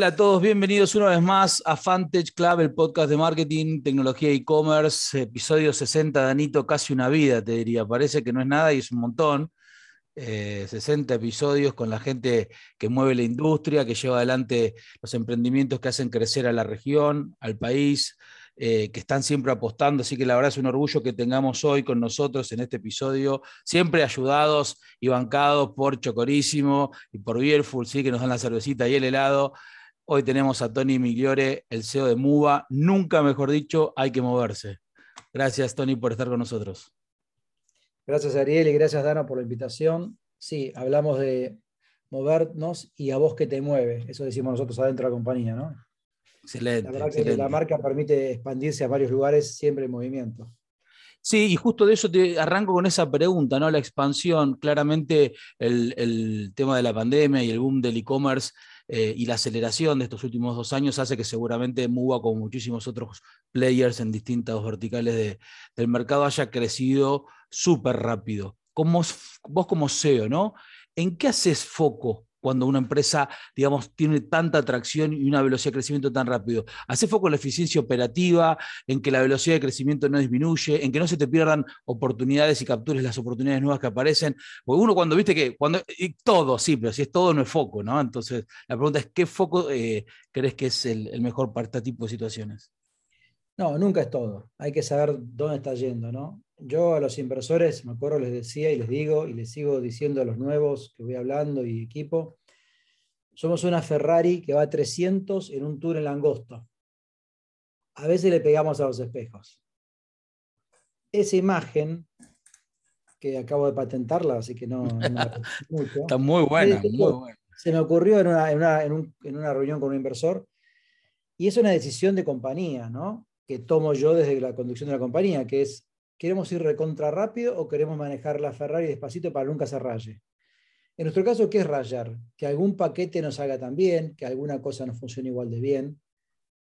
Hola a todos, bienvenidos una vez más a Fantech Club, el podcast de marketing, tecnología e e-commerce, episodio 60, Danito, casi una vida, te diría. Parece que no es nada y es un montón. 60 eh, episodios con la gente que mueve la industria, que lleva adelante los emprendimientos que hacen crecer a la región, al país, eh, que están siempre apostando. Así que la verdad es un orgullo que tengamos hoy con nosotros en este episodio, siempre ayudados y bancados por Chocorísimo y por Bierful, ¿sí? que nos dan la cervecita y el helado. Hoy tenemos a Tony Migliore, el CEO de MUBA. Nunca mejor dicho, hay que moverse. Gracias, Tony, por estar con nosotros. Gracias, Ariel, y gracias, Dana, por la invitación. Sí, hablamos de movernos y a vos que te mueve. Eso decimos nosotros adentro de la compañía, ¿no? Excelente. La verdad que la marca permite expandirse a varios lugares siempre en movimiento. Sí, y justo de eso te arranco con esa pregunta, ¿no? La expansión, claramente el, el tema de la pandemia y el boom del e-commerce eh, y la aceleración de estos últimos dos años hace que seguramente MUBA, como muchísimos otros players en distintas verticales del mercado, haya crecido súper rápido. Como, vos como CEO, ¿no? ¿En qué haces foco cuando una empresa, digamos, tiene tanta atracción y una velocidad de crecimiento tan rápido. Hace foco en la eficiencia operativa, en que la velocidad de crecimiento no disminuye, en que no se te pierdan oportunidades y captures las oportunidades nuevas que aparecen. Porque uno cuando viste que, cuando, y todo, sí, pero si es todo no es foco, ¿no? Entonces, la pregunta es, ¿qué foco eh, crees que es el, el mejor para este tipo de situaciones? No, nunca es todo. Hay que saber dónde está yendo, ¿no? Yo a los inversores, me acuerdo, les decía y les digo y les sigo diciendo a los nuevos que voy hablando y equipo, somos una Ferrari que va a 300 en un tour en. A veces le pegamos a los espejos. Esa imagen, que acabo de patentarla, así que no... mucho, Está muy buena, muy buena. Se me ocurrió en una, en una reunión con un inversor y es una decisión de compañía, ¿no? Que tomo yo desde la conducción de la compañía, que es ¿Queremos ir recontra rápido o queremos manejar la Ferrari despacito para nunca se raye? En nuestro caso, ¿qué es rayar? Que algún paquete nos haga tan bien, que alguna cosa no funcione igual de bien,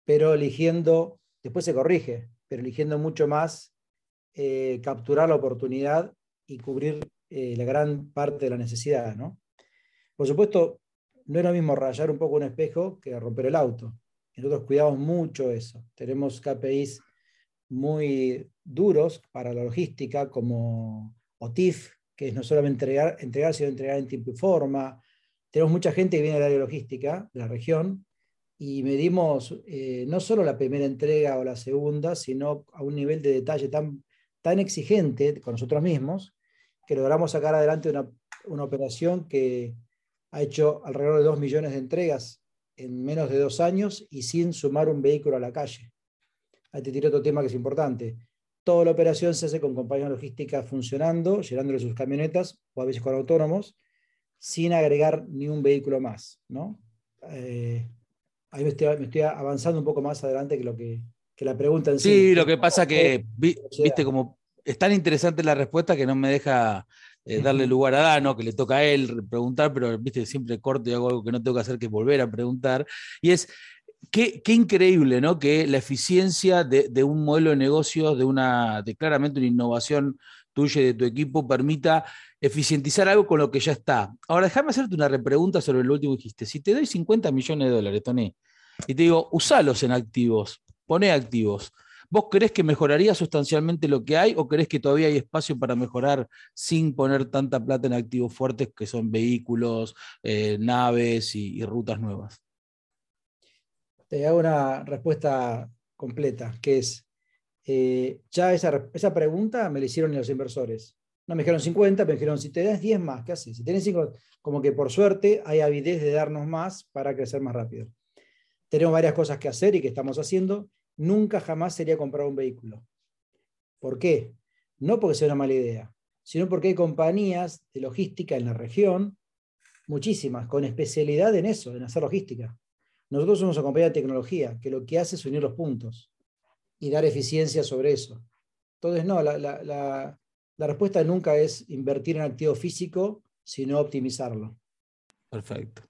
pero eligiendo, después se corrige, pero eligiendo mucho más eh, capturar la oportunidad y cubrir eh, la gran parte de la necesidad. ¿no? Por supuesto, no es lo mismo rayar un poco un espejo que romper el auto. Nosotros cuidamos mucho eso. Tenemos KPIs muy duros para la logística, como OTIF, que es no solamente entregar, entregar, sino entregar en tiempo y forma. Tenemos mucha gente que viene del área logística de la región y medimos eh, no solo la primera entrega o la segunda, sino a un nivel de detalle tan, tan exigente con nosotros mismos que logramos sacar adelante una, una operación que ha hecho alrededor de 2 millones de entregas en menos de dos años y sin sumar un vehículo a la calle. Ahí te tiro otro tema que es importante. Toda la operación se hace con compañías logísticas funcionando, llenándole sus camionetas o a veces con autónomos, sin agregar ni un vehículo más. ¿no? Eh, ahí me estoy, avanzando un poco más adelante que, lo que, la pregunta en sí. Sí, lo que pasa que, viste, como es tan interesante la respuesta que no me deja eh, darle lugar a Dano, que le toca a él preguntar, pero viste, siempre corto y hago algo que no tengo que hacer, que es volver a preguntar. Y es, Qué, increíble, ¿no? Que la eficiencia de, un modelo de negocio, de una, de claramente una innovación tuya y de tu equipo, permita eficientizar algo con lo que ya está. Ahora, déjame hacerte una repregunta sobre lo último que dijiste. Si te doy 50 millones de dólares, Tony, y te digo, usalos en activos, poné activos. ¿Vos crees que mejoraría sustancialmente lo que hay o crees que todavía hay espacio para mejorar sin poner tanta plata en activos fuertes que son vehículos, eh, naves y rutas nuevas? Te hago una respuesta completa, que es, eh, ya esa, esa, pregunta me la hicieron los inversores. No me dijeron 50, me dijeron, si te das 10 más, ¿qué haces? Si tienes 5, como que por suerte hay avidez de darnos más para crecer más rápido. Tenemos varias cosas que hacer y que estamos haciendo. Nunca jamás sería comprar un vehículo. ¿Por qué? No porque sea una mala idea, sino porque hay compañías de logística en la región, muchísimas, con especialidad en eso, en hacer logística. Nosotros somos una compañía de tecnología que lo que hace es unir los puntos y dar eficiencia sobre eso. Entonces, no, la, respuesta nunca es invertir en activo físico, sino optimizarlo. Perfecto.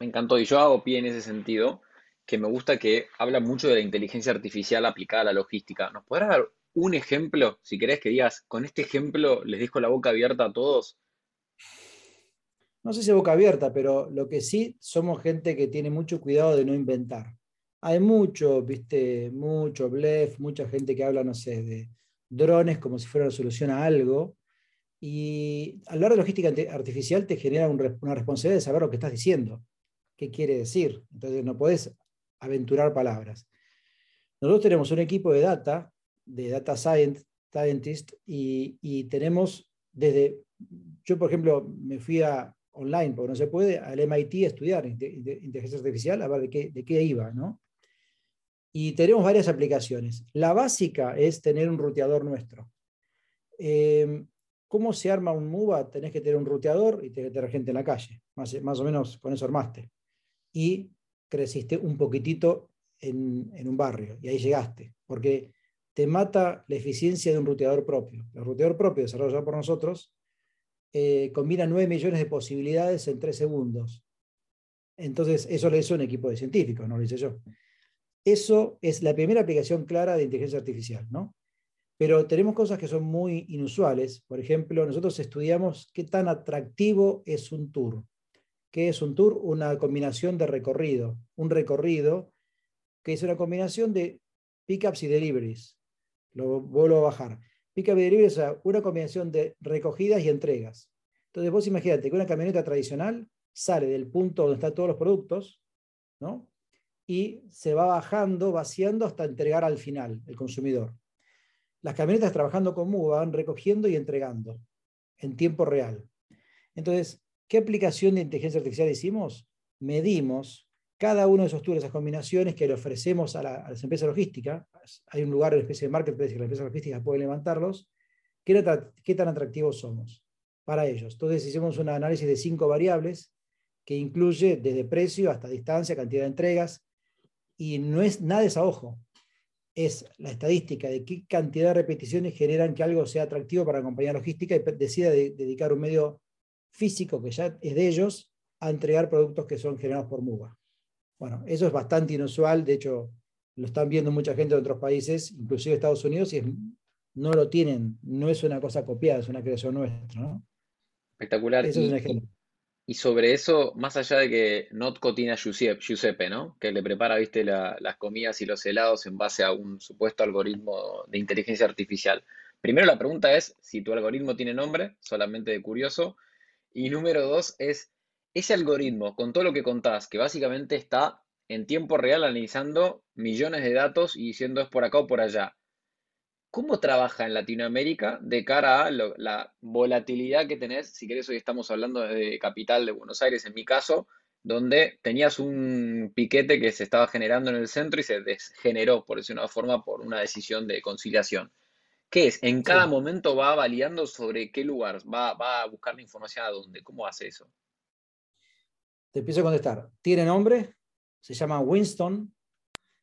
Me encantó y yo hago pie en ese sentido, que me gusta que habla mucho de la inteligencia artificial aplicada a la logística. ¿Nos podrás dar un ejemplo, si querés que digas, con este ejemplo les dejo la boca abierta a todos? No sé si boca abierta, pero lo que sí somos gente que tiene mucho cuidado de no inventar. Hay mucho, viste, mucho blef, mucha gente que habla, no sé, de drones como si fuera una solución a algo. Y hablar de logística artificial te genera una responsabilidad de saber lo que estás diciendo, qué quiere decir. Entonces no puedes aventurar palabras. Nosotros tenemos un equipo de data, de data scientist, y, tenemos desde, yo por ejemplo me fui a online, porque no se puede, al MIT a estudiar inteligencia artificial, a ver de qué, de qué iba, ¿no? Y tenemos varias aplicaciones. La básica es tener un ruteador nuestro. Em, ¿Cómo se arma un MUBA? Tenés que tener un ruteador y tener gente en la calle. Más, más o menos con eso armaste. Y creciste un poquitito en, un barrio y ahí llegaste. Porque te mata la eficiencia de un ruteador propio. El ruteador propio desarrollado por nosotros eh, combina 9 millones de posibilidades en 3 segundos. Entonces, eso lo hizo un equipo de científicos, no lo hice yo. Eso es la primera aplicación clara de inteligencia artificial, ¿no? Pero tenemos cosas que son muy inusuales. Por ejemplo, nosotros estudiamos qué tan atractivo es un tour. ¿Qué es un tour? Una combinación de recorrido. Un recorrido que es una combinación de pickups y deliveries. Lo vuelvo a bajar. Pickup y deliveries es una combinación de recogidas y entregas. Entonces vos imagínate que una camioneta tradicional sale del punto donde están todos los productos, ¿no? y se va bajando, vaciando hasta entregar al final, el consumidor. Las camionetas trabajando con MU van recogiendo y entregando en tiempo real. Entonces, ¿qué aplicación de inteligencia artificial hicimos? Medimos cada uno de esos tours, esas combinaciones que le ofrecemos a, las empresas logísticas. Hay un lugar, una especie de marketplace que las empresas logísticas pueden levantarlos. ¿Qué, ¿Qué tan atractivos somos para ellos? Entonces hicimos un análisis de cinco variables que incluye desde precio hasta distancia, cantidad de entregas, y no es nada de ojo. Es la estadística de qué cantidad de repeticiones generan que algo sea atractivo para la compañía logística y decida dedicar un medio físico que ya es de ellos a entregar productos que son generados por MUBA. Bueno, eso es bastante inusual, de hecho lo están viendo mucha gente de otros países, inclusive Estados Unidos, y no lo tienen, no es una cosa copiada, es una creación nuestra. Espectacular. Eso es un ejemplo. Y sobre eso, más allá de que Not cocina Giuseppe, ¿no? Que le prepara, viste, las comidas y los helados en base a un supuesto algoritmo de inteligencia artificial. Primero la pregunta es si tu algoritmo tiene nombre, solamente de curioso. Y número dos es, ese algoritmo, con todo lo que contás, que básicamente está en tiempo real analizando millones de datos y diciendo es por acá o por allá. ¿Cómo trabaja en Latinoamérica de cara a la volatilidad que tenés? Si querés, hoy estamos hablando de capital de Buenos Aires, en mi caso, donde tenías un piquete que se estaba generando en el centro y se desgeneró, por decirlo de una forma, por una decisión de conciliación. ¿Qué es? ¿En cada momento va validando sobre qué lugar? ¿Va, ¿Va a buscar la información a dónde? ¿Cómo hace eso? Te empiezo a contestar. Tiene nombre, se llama Winston,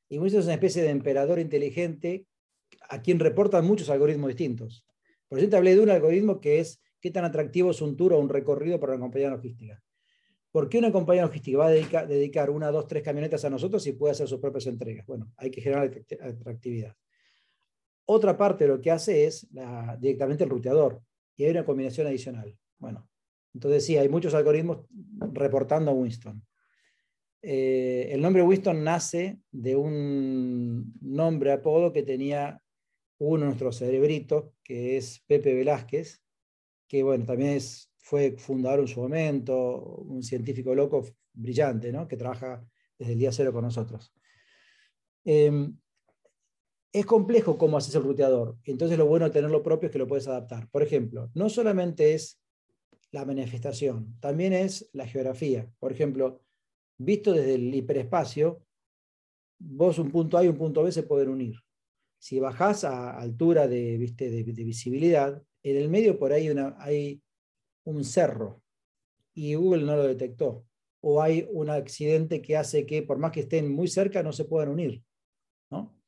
y Winston es una especie de emperador inteligente a quien reportan muchos algoritmos distintos. Por ejemplo, te hablé de un algoritmo que es qué tan atractivo es un tour o un recorrido para una compañía logística. ¿Por qué una compañía logística va a dedicar, una, dos, tres camionetas a nosotros y puede hacer sus propias entregas? Bueno, hay que generar atractividad. Otra parte de lo que hace es directamente el ruteador y hay una combinación adicional. Bueno, entonces sí, hay muchos algoritmos reportando a Winston. Eh, el nombre Winston nace de un nombre apodo que tenía uno de nuestros cerebritos, que es Pepe Velázquez, que bueno, también es, fue fundador en su momento, un científico loco brillante, ¿no? que trabaja desde el día cero con nosotros. Em, es complejo cómo haces el ruteador, entonces lo bueno de tenerlo propio es que lo puedes adaptar. Por ejemplo, no solamente es la manifestación, también es la geografía. Por ejemplo, visto desde el hiperespacio, vos un punto A y un punto B se pueden unir si bajás a altura de, ¿viste? de, visibilidad, en el medio por ahí una, hay un cerro y Google no lo detectó. O hay un accidente que hace que por más que estén muy cerca no se puedan unir. ¿no?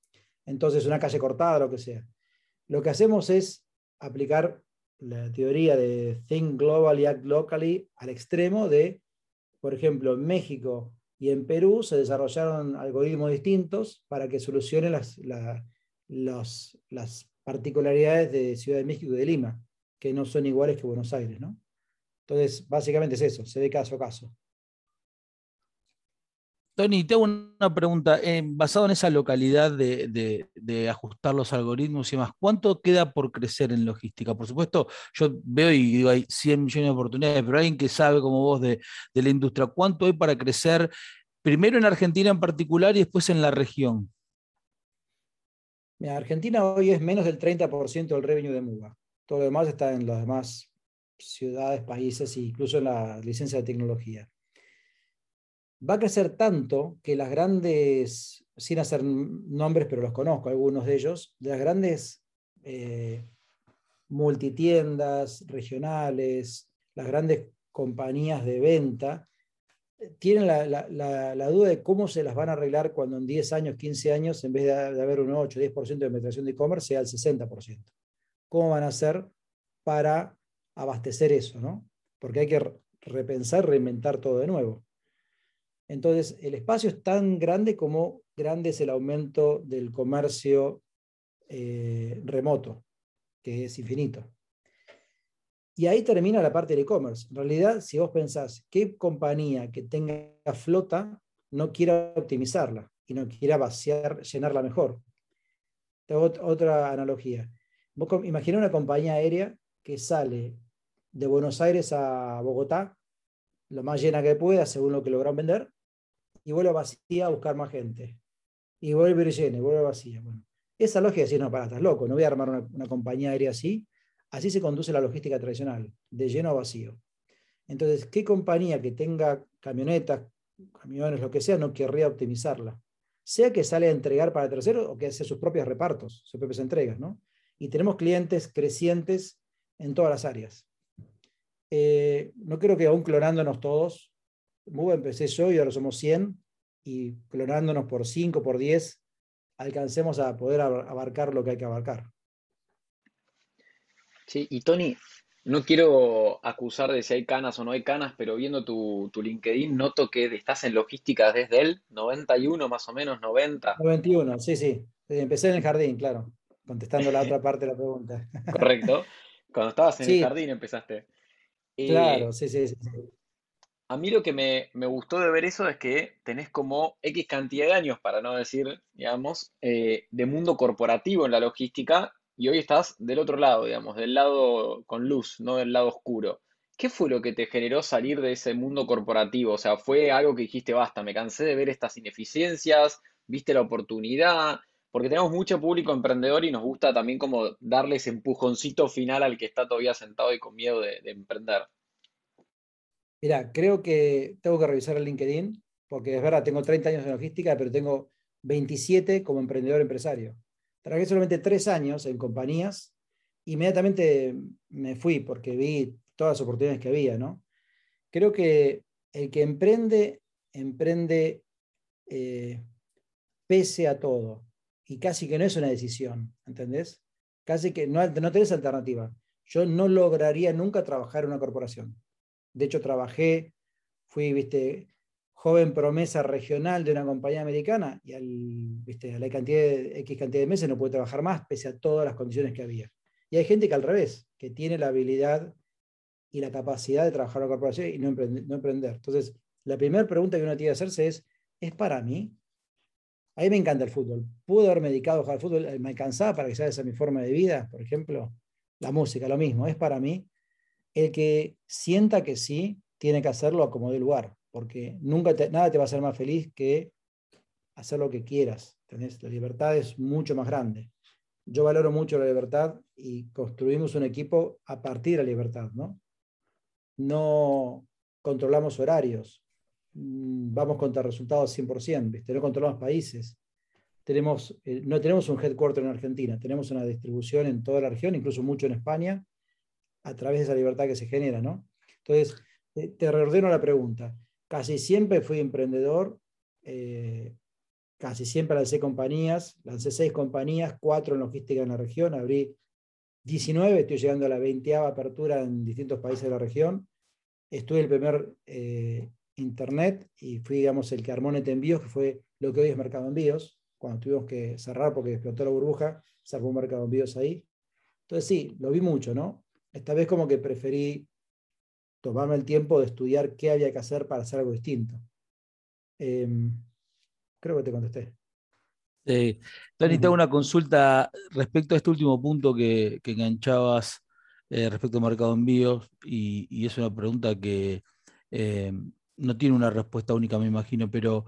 Entonces una calle cortada, lo que sea. Lo que hacemos es aplicar la teoría de Think Globally, Act Locally al extremo de, por ejemplo, en México y en Perú se desarrollaron algoritmos distintos para que solucionen las, las particularidades de Ciudad de México y de Lima, que no son iguales que Buenos Aires. ¿no? Entonces, básicamente es eso, se ve caso a caso. Tony, te hago una pregunta. Eh, basado en esa localidad de, ajustar los algoritmos y demás, ¿cuánto queda por crecer en logística? Por supuesto, yo veo y hay 100 millones de oportunidades, pero alguien que sabe como vos de, la industria, ¿cuánto hay para crecer primero en Argentina en particular y después en la región? Argentina hoy es menos del 30% del revenue de MUBA. Todo lo demás está en las demás ciudades, países e incluso en la licencia de tecnología va a crecer tanto que las grandes, sin hacer nombres, pero los conozco, algunos de ellos, de las grandes eh, multitiendas regionales, las grandes compañías de venta, tienen la, duda de cómo se las van a arreglar cuando en 10 años, 15 años, en vez de, haber un 8, 10% de penetración de e-commerce, sea el 60%. ¿Cómo van a hacer para abastecer eso? ¿no? Porque hay que repensar, reinventar todo de nuevo. Entonces, el espacio es tan grande como grande es el aumento del comercio eh, remoto, que es infinito. Y ahí termina la parte del e-commerce. En realidad, si vos pensás, ¿qué compañía que tenga flota no quiera optimizarla y no quiera vaciar, llenarla mejor? Otra analogía. Imagina una compañía aérea que sale de Buenos Aires a Bogotá lo más llena que pueda, según lo que logran vender, y vuelve vacía a buscar más gente. Y vuelve llena, y vuelve vacía. Bueno, esa lógica es no, para, estás loco, no voy a armar una, compañía aérea así. Así se conduce la logística tradicional, de lleno a vacío. Entonces, ¿qué compañía que tenga camionetas, camiones, lo que sea, no querría optimizarla? Sea que sale a entregar para terceros o que hace sus propios repartos, sus propias entregas, ¿no? Y tenemos clientes crecientes en todas las áreas. Eh, no creo que aún clonándonos todos, empecé yo y ahora somos 100, y clonándonos por 5, por 10, alcancemos a poder abarcar lo que hay que abarcar. Sí, y Tony, no quiero acusar de si hay canas o no hay canas, pero viendo tu, tu LinkedIn noto que estás en logística desde el 91 más o menos, 90. 91, sí, sí. Empecé en el jardín, claro, contestando la otra parte de la pregunta. Correcto. Cuando estabas en el jardín empezaste. Claro, sí, sí, sí. A mí lo que me, gustó de ver eso es que tenés como X cantidad de años, para no decir, digamos, eh, de mundo corporativo en la logística y hoy estás del otro lado, digamos, del lado con luz, no del lado oscuro. ¿Qué fue lo que te generó salir de ese mundo corporativo? O sea, ¿fue algo que dijiste, basta, me cansé de ver estas ineficiencias, viste la oportunidad? Porque tenemos mucho público emprendedor y nos gusta también como darle ese empujoncito final al que está todavía sentado y con miedo de, emprender. Mira, creo que tengo que revisar el LinkedIn, porque es verdad, tengo 30 años de logística, pero tengo 27 como emprendedor empresario. Trabajé solamente tres años en compañías, inmediatamente me fui porque vi todas las oportunidades que había, ¿no? Creo que el que emprende, emprende eh, pese a todo y casi que no es una decisión, ¿entendés? Casi que no, no tenés alternativa. Yo no lograría nunca trabajar en una corporación. De hecho, trabajé, fui, viste, joven promesa regional de una compañía americana y al, viste, a la cantidad X cantidad de meses no puede trabajar más pese a todas las condiciones que había. Y hay gente que al revés, que tiene la habilidad y la capacidad de trabajar en una corporación y no emprender. No emprender. Entonces, la primera pregunta que uno tiene que hacerse es, ¿es para mí? A mí me encanta el fútbol. ¿Puedo haberme dedicado a jugar al fútbol? ¿Me alcanzaba para que sea esa mi forma de vida, por ejemplo? La música, lo mismo, es para mí. El que sienta que sí, tiene que hacerlo a como de lugar, porque nunca nada te va a hacer más feliz que hacer lo que quieras. La libertad es mucho más grande. Yo valoro mucho la libertad y construimos un equipo a partir de la libertad, ¿no? No controlamos horarios, vamos contra resultados 100%, ¿viste? no controlamos países. Tenemos, eh, no tenemos un headquarter en Argentina, tenemos una distribución en toda la región, incluso mucho en España, a través de esa libertad que se genera. ¿no? Entonces, te reordeno la pregunta. Casi siempre fui emprendedor, eh, casi siempre lancé compañías, lancé seis compañías, cuatro en logística en la región, abrí 19, estoy llegando a la 20 apertura en distintos países de la región. Estuve el primer eh, Internet y fui, digamos, el que armó Net Envíos, que fue lo que hoy es Mercado Envíos. Cuando tuvimos que cerrar porque explotó la burbuja, se armó Mercado Envíos ahí. Entonces sí, lo vi mucho, ¿no? Esta vez como que preferí tomarme el tiempo de estudiar qué había que hacer para hacer algo distinto. Em, creo que te contesté. Sí. Tony, te hago una consulta respecto a este último punto que, enganchabas eh, respecto al mercado envíos, y, es una pregunta que em, no tiene una respuesta única, me imagino, pero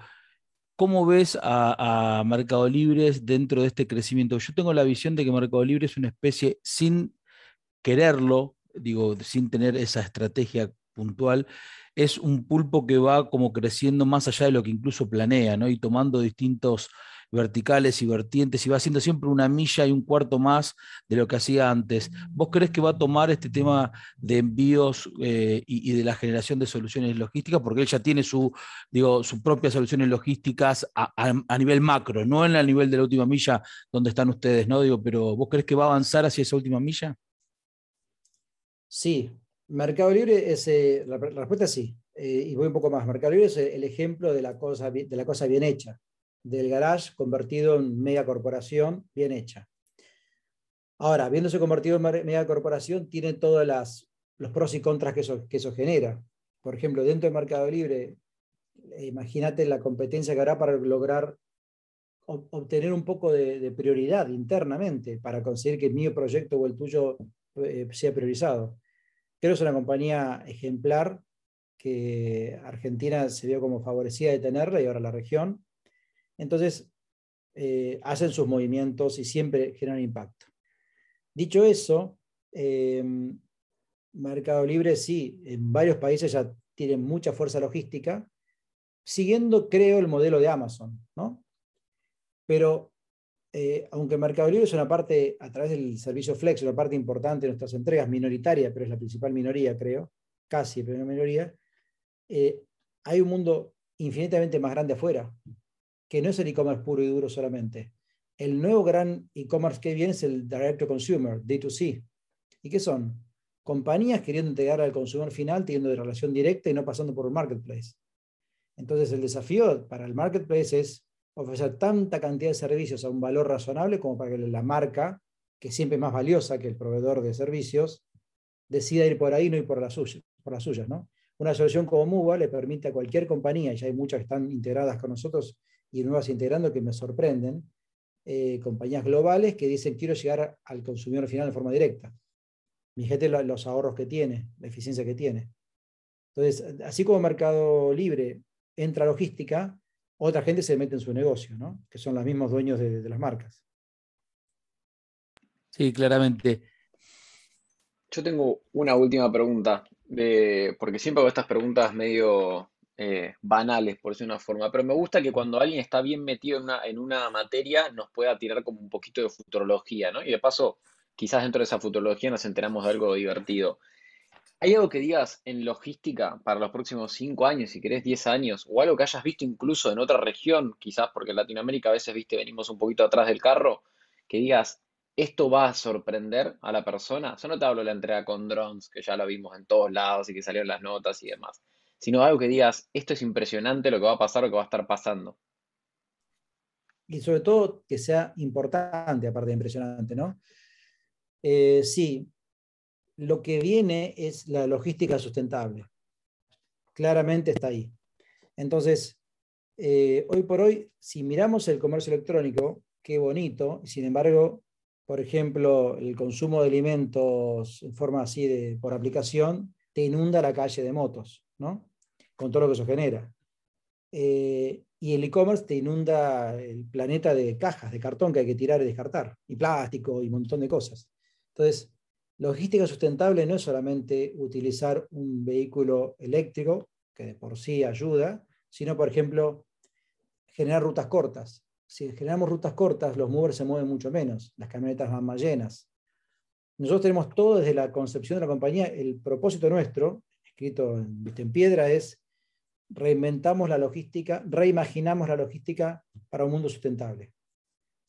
¿cómo ves a, Mercado Libre dentro de este crecimiento? Yo tengo la visión de que Mercado Libre es una especie, sin quererlo, digo, sin tener esa estrategia puntual, es un pulpo que va como creciendo más allá de lo que incluso planea, ¿no? Y tomando distintos verticales y vertientes y va haciendo siempre una milla y un cuarto más de lo que hacía antes. ¿Vos crees que va a tomar este tema de envíos eh, y, de la generación de soluciones logísticas? Porque él ya tiene su, digo, sus propias soluciones logísticas a, nivel macro, no en el nivel de la última milla donde están ustedes, ¿no? Digo, pero ¿vos crees que va a avanzar hacia esa última milla? Sí, Mercado Libre es, eh, la, respuesta es sí, eh, y voy un poco más. Mercado Libre es el ejemplo de la cosa, de la cosa bien hecha, del garage convertido en mega corporación bien hecha. Ahora, viéndose convertido en mega corporación, tiene todos los pros y contras que eso, que eso genera. Por ejemplo, dentro de Mercado Libre, eh, imagínate la competencia que habrá para lograr obtener un poco de, prioridad internamente para conseguir que mi proyecto o el tuyo eh, sea priorizado. Creo que es una compañía ejemplar que Argentina se vio como favorecida de tenerla y ahora la región. Entonces, eh, hacen sus movimientos y siempre generan impacto. Dicho eso, em, Mercado Libre sí, en varios países ya tiene mucha fuerza logística, siguiendo, creo, el modelo de Amazon, ¿no? Pero eh, aunque Mercado Libre es una parte, a través del servicio Flex, una parte importante de nuestras entregas, minoritaria, pero es la principal minoría, creo, casi la primera minoría, eh, hay un mundo infinitamente más grande afuera, que no es el e-commerce puro y duro solamente. El nuevo gran e-commerce que viene es el Direct to Consumer, D2C. ¿Y qué son? Compañías queriendo entregar al consumidor final, teniendo de relación directa y no pasando por un marketplace. Entonces, el desafío para el marketplace es ofrecer tanta cantidad de servicios a un valor razonable como para que la marca, que siempre es más valiosa que el proveedor de servicios, decida ir por ahí no ir por las suyas. Por las suyas ¿no? Una solución como MUBA le permite a cualquier compañía, y ya hay muchas que están integradas con nosotros y nuevas integrando que me sorprenden, eh, compañías globales que dicen quiero llegar al consumidor final de forma directa. Mi gente los ahorros que tiene, la eficiencia que tiene. Entonces, así como Mercado Libre entra logística, otra gente se mete en su negocio, ¿no? que son los mismos dueños de, las marcas. Sí, claramente. Yo tengo una última pregunta, porque siempre hago estas preguntas medio eh, banales, por decir una forma, pero me gusta que cuando alguien está bien metido en una, en una materia nos pueda tirar como un poquito de futurología, ¿no? Y de paso, quizás dentro de esa futurología nos enteramos de algo divertido. ¿Hay algo que digas en logística para los próximos cinco años, si querés 10 años, o algo que hayas visto incluso en otra región, quizás porque en Latinoamérica a veces, viste, venimos un poquito atrás del carro, que digas, esto va a sorprender a la persona? Yo no te hablo de la entrega con drones, que ya lo vimos en todos lados y que salieron las notas y demás, sino algo que digas, esto es impresionante lo que va a pasar, lo que va a estar pasando. Y sobre todo que sea importante, aparte de impresionante, ¿no? Eh, sí, lo que viene es la logística sustentable. Claramente está ahí. Entonces, eh, hoy por hoy, si miramos el comercio electrónico, qué bonito, sin embargo, por ejemplo, el consumo de alimentos en forma así de, por aplicación, te inunda la calle de motos, ¿no? Con todo lo que eso genera. Eh, y el e-commerce te inunda el planeta de cajas, de cartón que hay que tirar y descartar, y plástico y un montón de cosas. Entonces, Logística sustentable no es solamente utilizar un vehículo eléctrico, que de por sí ayuda, sino, por ejemplo, generar rutas cortas. Si generamos rutas cortas, los movers se mueven mucho menos, las camionetas van más llenas. Nosotros tenemos todo desde la concepción de la compañía. El propósito nuestro, escrito en, piedra, es reinventamos la logística, reimaginamos la logística para un mundo sustentable.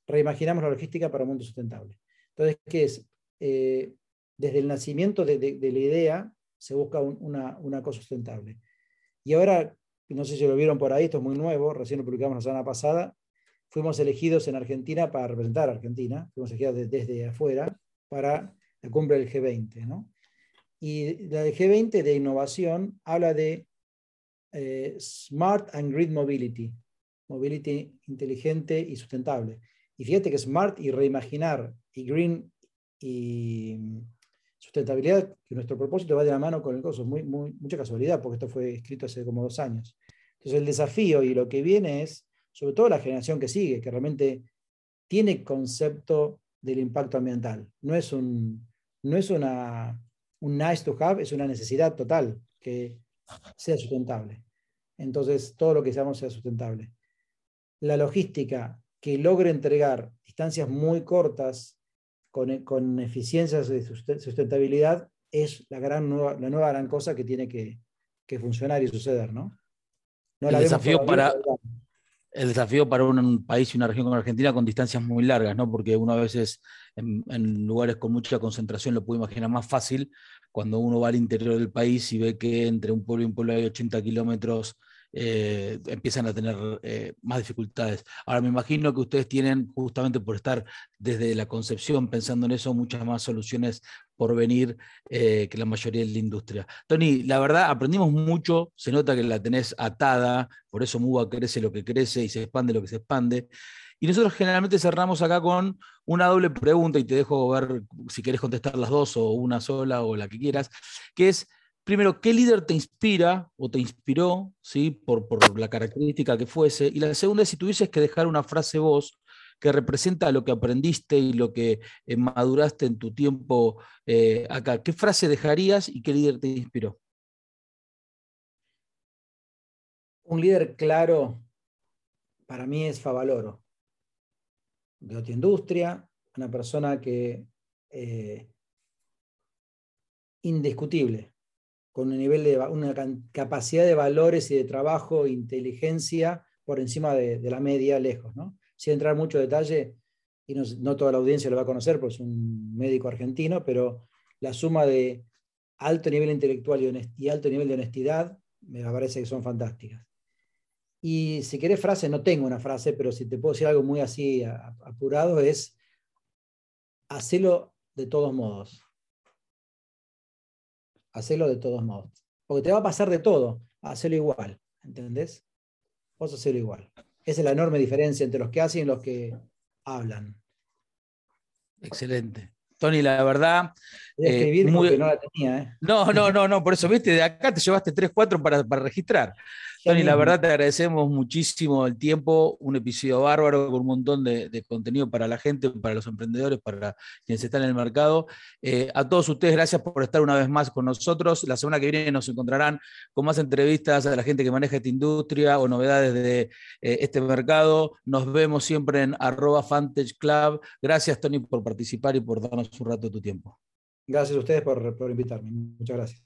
Reimaginamos la logística para un mundo sustentable. Entonces, ¿qué es? Eh, desde el nacimiento de, la idea se busca una, cosa sustentable. Y ahora, no sé si lo vieron por ahí, esto es muy nuevo, recién lo publicamos la semana pasada, fuimos elegidos en Argentina para representar a Argentina, fuimos elegidos desde afuera para la cumbre del G20. Y la del G20 de innovación habla de eh, Smart and Grid Mobility, mobility inteligente y sustentable. Y fíjate que Smart y reimaginar y Green y sustentabilidad, que nuestro propósito va de la mano con el coso, muy, muy, mucha casualidad, porque esto fue escrito hace como dos años. Entonces el desafío y lo que viene es, sobre todo la generación que sigue, que realmente tiene concepto del impacto ambiental. No es un, no es una, un nice to have, es una necesidad total que sea sustentable. Entonces, todo lo que seamos sea sustentable. La logística que logre entregar distancias muy cortas con, con eficiencias de sustentabilidad es la, gran nueva, la nueva gran cosa que tiene que, que funcionar y suceder, ¿no? no el desafío para, el desafío para un, país y una región como Argentina con distancias muy largas, ¿no? Porque uno a veces en, lugares con mucha concentración lo puede imaginar más fácil cuando uno va al interior del país y ve que entre un pueblo y un pueblo hay 80 kilómetros eh, empiezan a tener eh, más dificultades. Ahora me imagino que ustedes tienen, justamente por estar desde la concepción pensando en eso, muchas más soluciones por venir eh, que la mayoría de la industria. Tony, la verdad, aprendimos mucho, se nota que la tenés atada, por eso MUBA crece lo que crece y se expande lo que se expande. Y nosotros generalmente cerramos acá con una doble pregunta y te dejo ver si querés contestar las dos o una sola o la que quieras, que es, primero, ¿qué líder te inspira o te inspiró, ¿sí? por, por la característica que fuese? Y la segunda es si tuvieses que dejar una frase vos que representa lo que aprendiste y lo que eh, maduraste en tu tiempo eh, acá, ¿qué frase dejarías y qué líder te inspiró? Un líder claro para mí es Favaloro, de otra industria, una persona que eh, indiscutible, con un nivel de una capacidad de valores y de trabajo, inteligencia por encima de, la media, lejos, ¿no? Sin entrar mucho detalle, y no, toda la audiencia lo va a conocer, porque es un médico argentino, pero la suma de alto nivel intelectual y, alto nivel de honestidad me parece que son fantásticas. Y si querés frase, no tengo una frase, pero si te puedo decir algo muy así apurado, es hacelo de todos modos hacelo de todos modos. Porque te va a pasar de todo, hacerlo igual, ¿entendés? Vos hacerlo igual. Esa es la enorme diferencia entre los que hacen y los que hablan. Excelente. Tony, la verdad. Eh, muy... no la tenía, ¿eh? No, no, no, no, por eso, viste, de acá te llevaste 3, 4 para, para registrar. Tony, la verdad te agradecemos muchísimo el tiempo, un episodio bárbaro con un montón de, contenido para la gente, para los emprendedores, para quienes están en el mercado. Eh, a todos ustedes, gracias por estar una vez más con nosotros. La semana que viene nos encontrarán con más entrevistas a la gente que maneja esta industria o novedades de eh, este mercado. Nos vemos siempre en arroba Club. Gracias, Tony, por participar y por darnos un rato de tu tiempo. Gracias a ustedes por, por invitarme. Muchas gracias.